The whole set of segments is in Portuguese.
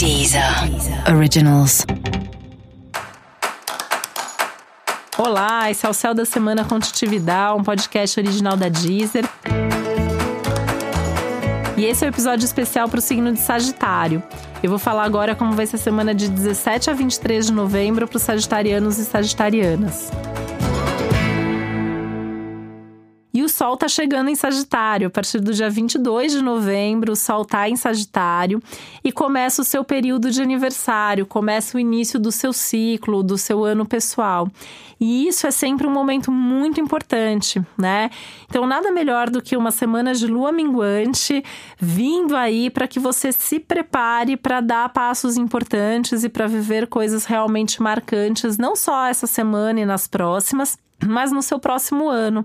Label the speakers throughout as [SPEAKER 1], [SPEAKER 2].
[SPEAKER 1] Deezer Originals.
[SPEAKER 2] Olá, esse é o Céu da Semana Contitividade, um podcast original da Deezer. E esse é o um episódio especial para o signo de Sagitário. Eu vou falar agora como vai ser a semana de 17 a 23 de novembro para os sagitarianos e sagitarianas. E o Sol está chegando em Sagitário. A partir do dia 22 de novembro, o Sol está em Sagitário e começa o seu período de aniversário, começa o início do seu ciclo, do seu ano pessoal. E isso é sempre um momento muito importante, né? Então, nada melhor do que uma semana de lua minguante vindo aí para que você se prepare para dar passos importantes e para viver coisas realmente marcantes, não só essa semana e nas próximas mas no seu próximo ano.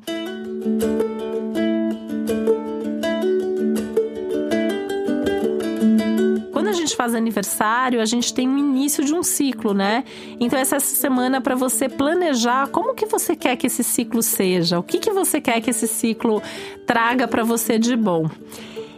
[SPEAKER 2] Quando a gente faz aniversário, a gente tem o início de um ciclo, né? Então essa semana para você planejar como que você quer que esse ciclo seja, o que que você quer que esse ciclo traga para você de bom.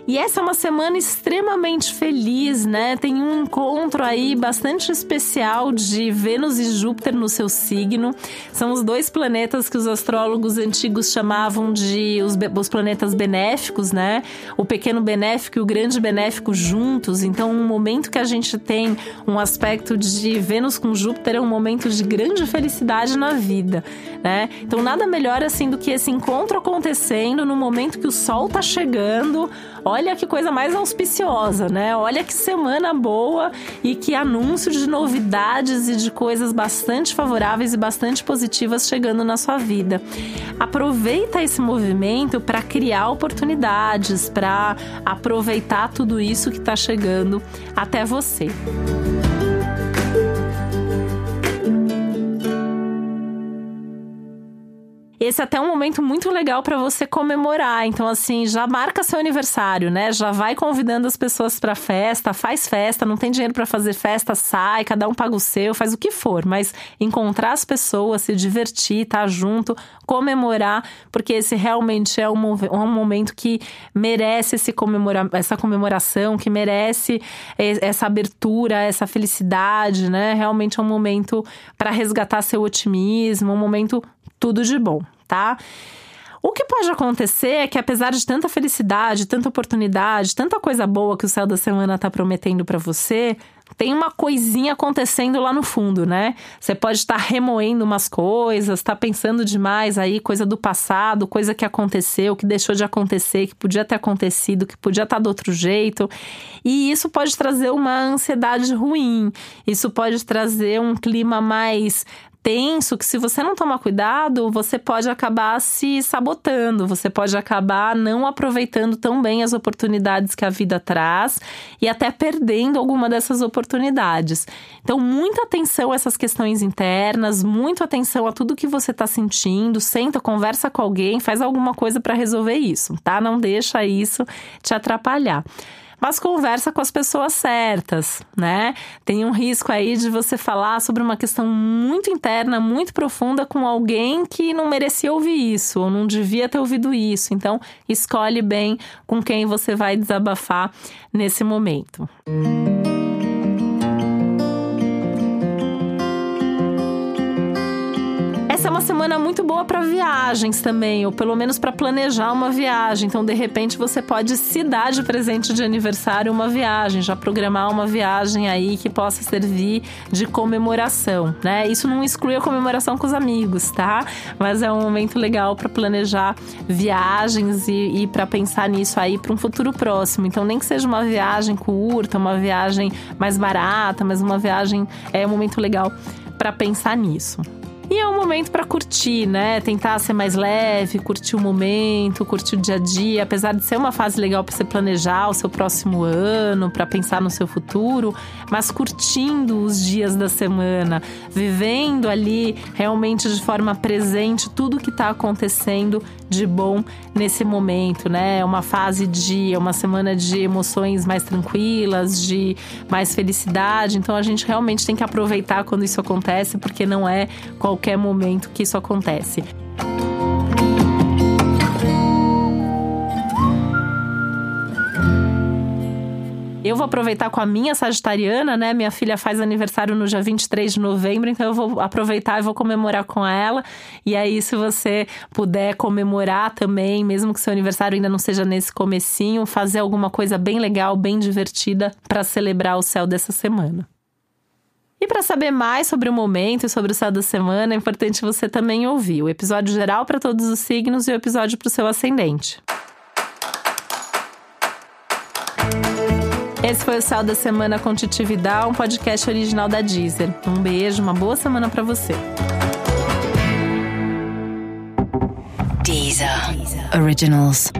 [SPEAKER 2] E essa é uma semana extremamente feliz, né? Tem um encontro aí bastante especial de Vênus e Júpiter no seu signo. São os dois planetas que os astrólogos antigos chamavam de os, os planetas benéficos, né? O pequeno benéfico e o grande benéfico juntos. Então, um momento que a gente tem um aspecto de Vênus com Júpiter é um momento de grande felicidade na vida, né? Então, nada melhor assim do que esse encontro acontecendo no momento que o sol tá chegando. Olha que coisa mais auspiciosa, né? Olha que semana boa e que anúncio de novidades e de coisas bastante favoráveis e bastante positivas chegando na sua vida. Aproveita esse movimento para criar oportunidades, para aproveitar tudo isso que está chegando até você. Esse é até um momento muito legal para você comemorar. Então, assim, já marca seu aniversário, né? Já vai convidando as pessoas para festa, faz festa, não tem dinheiro para fazer festa, sai, cada um paga o seu, faz o que for, mas encontrar as pessoas, se divertir, estar tá junto, comemorar, porque esse realmente é um, um momento que merece esse comemora essa comemoração, que merece essa abertura, essa felicidade, né? Realmente é um momento para resgatar seu otimismo, um momento tudo de bom tá? O que pode acontecer é que, apesar de tanta felicidade, tanta oportunidade, tanta coisa boa que o céu da semana está prometendo para você, tem uma coisinha acontecendo lá no fundo, né? Você pode estar remoendo umas coisas, tá pensando demais aí, coisa do passado, coisa que aconteceu, que deixou de acontecer, que podia ter acontecido, que podia estar do outro jeito. E isso pode trazer uma ansiedade ruim. Isso pode trazer um clima mais tenso que se você não tomar cuidado, você pode acabar se sabotando, você pode acabar não aproveitando tão bem as oportunidades que a vida traz e até perdendo alguma dessas oportunidades. Então, muita atenção a essas questões internas, muita atenção a tudo que você está sentindo, senta, conversa com alguém, faz alguma coisa para resolver isso, tá? Não deixa isso te atrapalhar mas conversa com as pessoas certas, né? Tem um risco aí de você falar sobre uma questão muito interna, muito profunda com alguém que não merecia ouvir isso ou não devia ter ouvido isso. Então, escolhe bem com quem você vai desabafar nesse momento. Música uma semana muito boa para viagens também, ou pelo menos para planejar uma viagem. Então, de repente, você pode se dar de presente de aniversário uma viagem, já programar uma viagem aí que possa servir de comemoração, né? Isso não exclui a comemoração com os amigos, tá? Mas é um momento legal para planejar viagens e, e para pensar nisso aí para um futuro próximo. Então, nem que seja uma viagem curta, uma viagem mais barata, mas uma viagem é um momento legal para pensar nisso. E é um momento para curtir, né? Tentar ser mais leve, curtir o momento, curtir o dia a dia, apesar de ser uma fase legal para você planejar o seu próximo ano, para pensar no seu futuro, mas curtindo os dias da semana, vivendo ali realmente de forma presente tudo que está acontecendo de bom nesse momento, né? É uma fase de, é uma semana de emoções mais tranquilas, de mais felicidade. Então a gente realmente tem que aproveitar quando isso acontece, porque não é qualquer momento que isso acontece. Eu vou aproveitar com a minha sagitariana, né? Minha filha faz aniversário no dia 23 de novembro, então eu vou aproveitar e vou comemorar com ela. E aí, se você puder comemorar também, mesmo que seu aniversário ainda não seja nesse comecinho, fazer alguma coisa bem legal, bem divertida para celebrar o céu dessa semana. E para saber mais sobre o momento e sobre o céu da semana, é importante você também ouvir o episódio geral para todos os signos e o episódio para o seu ascendente. Esse foi o Céu da Semana com Titividade, um podcast original da Deezer. Um beijo, uma boa semana para você.
[SPEAKER 1] Deezer. Originals.